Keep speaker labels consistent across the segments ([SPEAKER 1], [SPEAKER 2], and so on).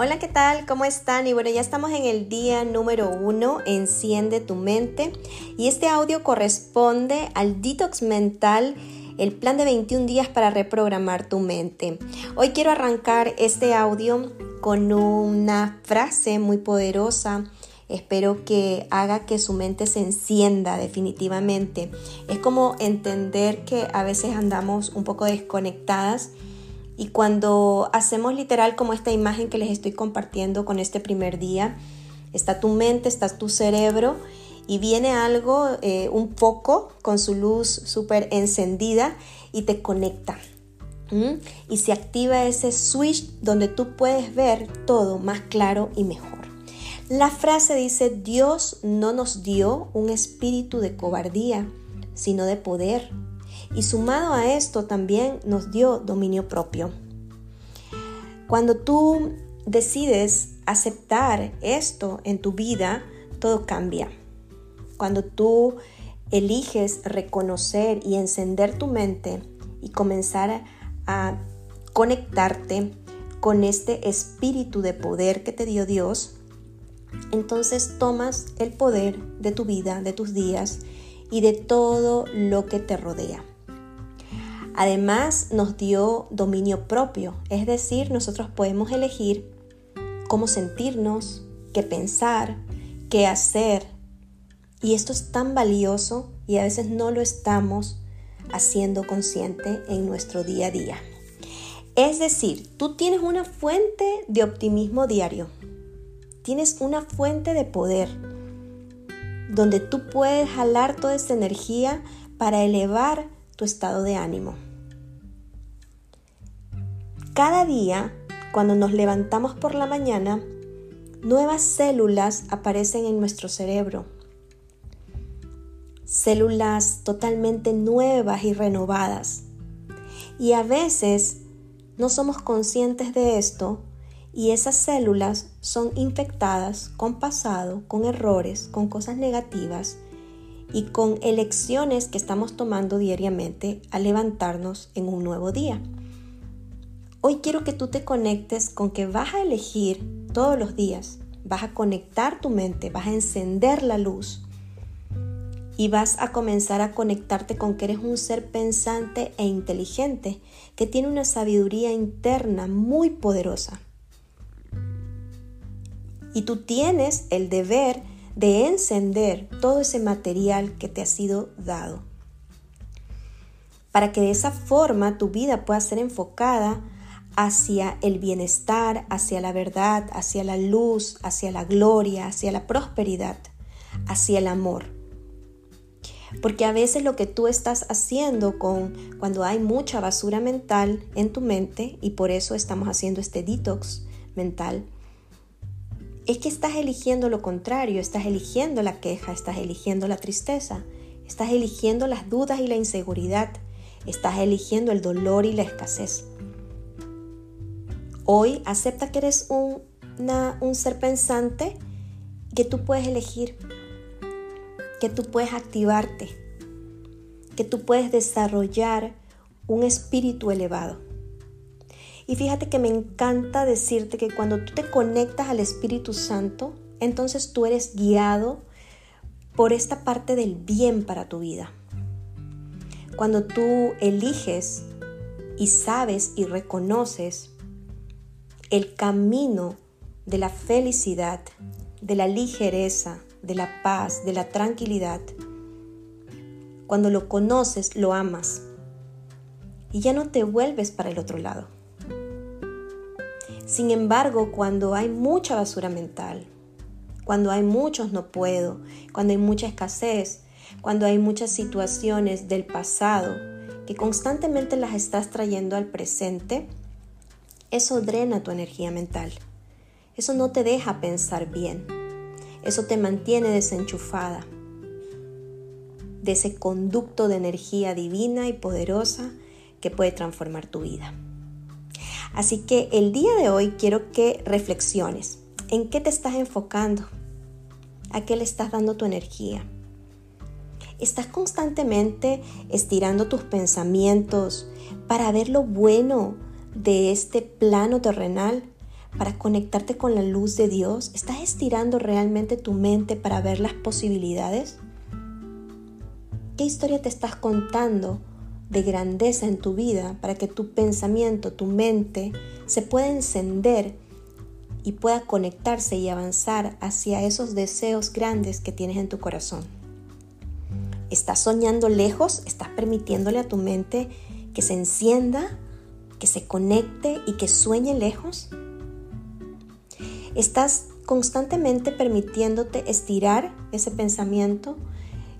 [SPEAKER 1] Hola, ¿qué tal? ¿Cómo están? Y bueno, ya estamos en el día número uno, enciende tu mente. Y este audio corresponde al detox mental, el plan de 21 días para reprogramar tu mente. Hoy quiero arrancar este audio con una frase muy poderosa. Espero que haga que su mente se encienda definitivamente. Es como entender que a veces andamos un poco desconectadas y cuando hacemos literal como esta imagen que les estoy compartiendo con este primer día, está tu mente, está tu cerebro y viene algo, eh, un poco con su luz súper encendida y te conecta. Y se activa ese switch donde tú puedes ver todo más claro y mejor. La frase dice, Dios no nos dio un espíritu de cobardía, sino de poder, y sumado a esto también nos dio dominio propio. Cuando tú decides aceptar esto en tu vida, todo cambia. Cuando tú eliges reconocer y encender tu mente y comenzar a conectarte con este espíritu de poder que te dio Dios, entonces tomas el poder de tu vida, de tus días y de todo lo que te rodea. Además nos dio dominio propio, es decir, nosotros podemos elegir cómo sentirnos, qué pensar, qué hacer. Y esto es tan valioso y a veces no lo estamos haciendo consciente en nuestro día a día. Es decir, tú tienes una fuente de optimismo diario, tienes una fuente de poder donde tú puedes jalar toda esa energía para elevar tu estado de ánimo. Cada día, cuando nos levantamos por la mañana, nuevas células aparecen en nuestro cerebro. Células totalmente nuevas y renovadas. Y a veces no somos conscientes de esto y esas células son infectadas con pasado, con errores, con cosas negativas y con elecciones que estamos tomando diariamente al levantarnos en un nuevo día. Hoy quiero que tú te conectes con que vas a elegir todos los días, vas a conectar tu mente, vas a encender la luz y vas a comenzar a conectarte con que eres un ser pensante e inteligente, que tiene una sabiduría interna muy poderosa. Y tú tienes el deber de encender todo ese material que te ha sido dado. Para que de esa forma tu vida pueda ser enfocada hacia el bienestar, hacia la verdad, hacia la luz, hacia la gloria, hacia la prosperidad, hacia el amor. Porque a veces lo que tú estás haciendo con cuando hay mucha basura mental en tu mente y por eso estamos haciendo este detox mental, es que estás eligiendo lo contrario, estás eligiendo la queja, estás eligiendo la tristeza, estás eligiendo las dudas y la inseguridad, estás eligiendo el dolor y la escasez. Hoy acepta que eres un, ser pensante, que tú puedes elegir, que tú puedes activarte, que tú puedes desarrollar un espíritu elevado. Y fíjate que me encanta decirte que cuando tú te conectas al Espíritu Santo, entonces tú eres guiado por esta parte del bien para tu vida. Cuando tú eliges y sabes y reconoces el camino de la felicidad, de la ligereza, de la paz, de la tranquilidad. Cuando lo conoces, lo amas y ya no te vuelves para el otro lado. Sin embargo, cuando hay mucha basura mental, cuando hay muchos no puedo, cuando hay mucha escasez, cuando hay muchas situaciones del pasado que constantemente las estás trayendo al presente, eso drena tu energía mental. Eso no te deja pensar bien. Eso te mantiene desenchufada de ese conducto de energía divina y poderosa que puede transformar tu vida. Así que el día de hoy quiero que reflexiones. ¿En qué te estás enfocando? ¿A qué le estás dando tu energía? ¿Estás constantemente estirando tus pensamientos para ver lo bueno de este plano terrenal para conectarte con la luz de Dios? ¿Estás estirando realmente tu mente para ver las posibilidades? ¿Qué historia te estás contando de grandeza en tu vida para que tu pensamiento, tu mente se pueda encender y pueda conectarse y avanzar hacia esos deseos grandes que tienes en tu corazón? ¿Estás soñando lejos? ¿Estás permitiéndole a tu mente que se encienda, que se conecte y que sueñe lejos? ¿Estás constantemente permitiéndote estirar ese pensamiento,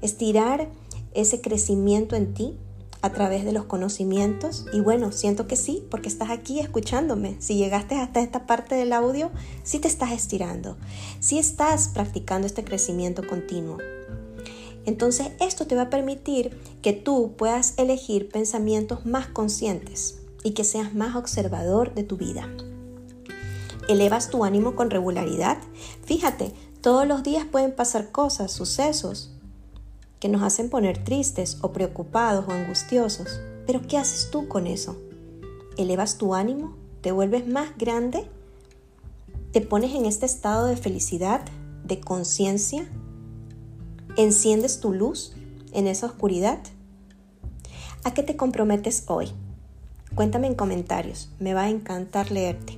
[SPEAKER 1] estirar ese crecimiento en ti a través de los conocimientos? Y bueno, siento que sí, porque estás aquí escuchándome. Si llegaste hasta esta parte del audio, sí te estás estirando, sí estás practicando este crecimiento continuo. Entonces esto te va a permitir que tú puedas elegir pensamientos más conscientes y que seas más observador de tu vida. ¿Elevas tu ánimo con regularidad? Fíjate, todos los días pueden pasar cosas, sucesos, que nos hacen poner tristes o preocupados o angustiosos. Pero ¿qué haces tú con eso? ¿Elevas tu ánimo? ¿Te vuelves más grande? ¿Te pones en este estado de felicidad, de conciencia, ¿Enciendes tu luz en esa oscuridad? ¿A qué te comprometes hoy? Cuéntame en comentarios, me va a encantar leerte.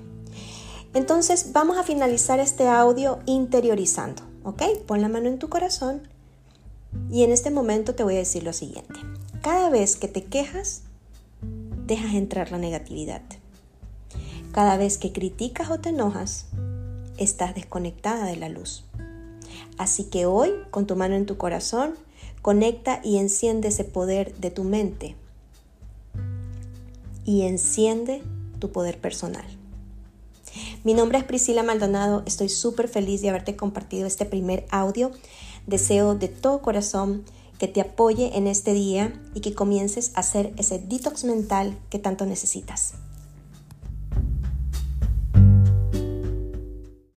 [SPEAKER 1] Entonces vamos a finalizar este audio interiorizando, ¿ok? Pon la mano en tu corazón y en este momento te voy a decir lo siguiente. Cada vez que te quejas, dejas entrar la negatividad. Cada vez que criticas o te enojas, estás desconectada de la luz. Así que hoy, con tu mano en tu corazón, conecta y enciende ese poder de tu mente y enciende tu poder personal. Mi nombre es Priscila Maldonado, estoy súper feliz de haberte compartido este primer audio. Deseo de todo corazón que te apoye en este día y que comiences a hacer ese detox mental que tanto necesitas.